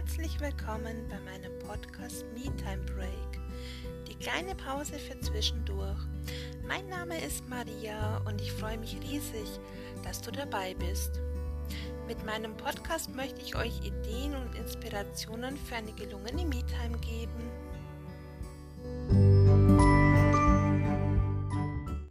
herzlich willkommen bei meinem Podcast Me Time Break. Die kleine Pause für zwischendurch. Mein Name ist Maria und ich freue mich riesig, dass du dabei bist. Mit meinem Podcast möchte ich euch Ideen und Inspirationen für eine gelungene Me Time geben.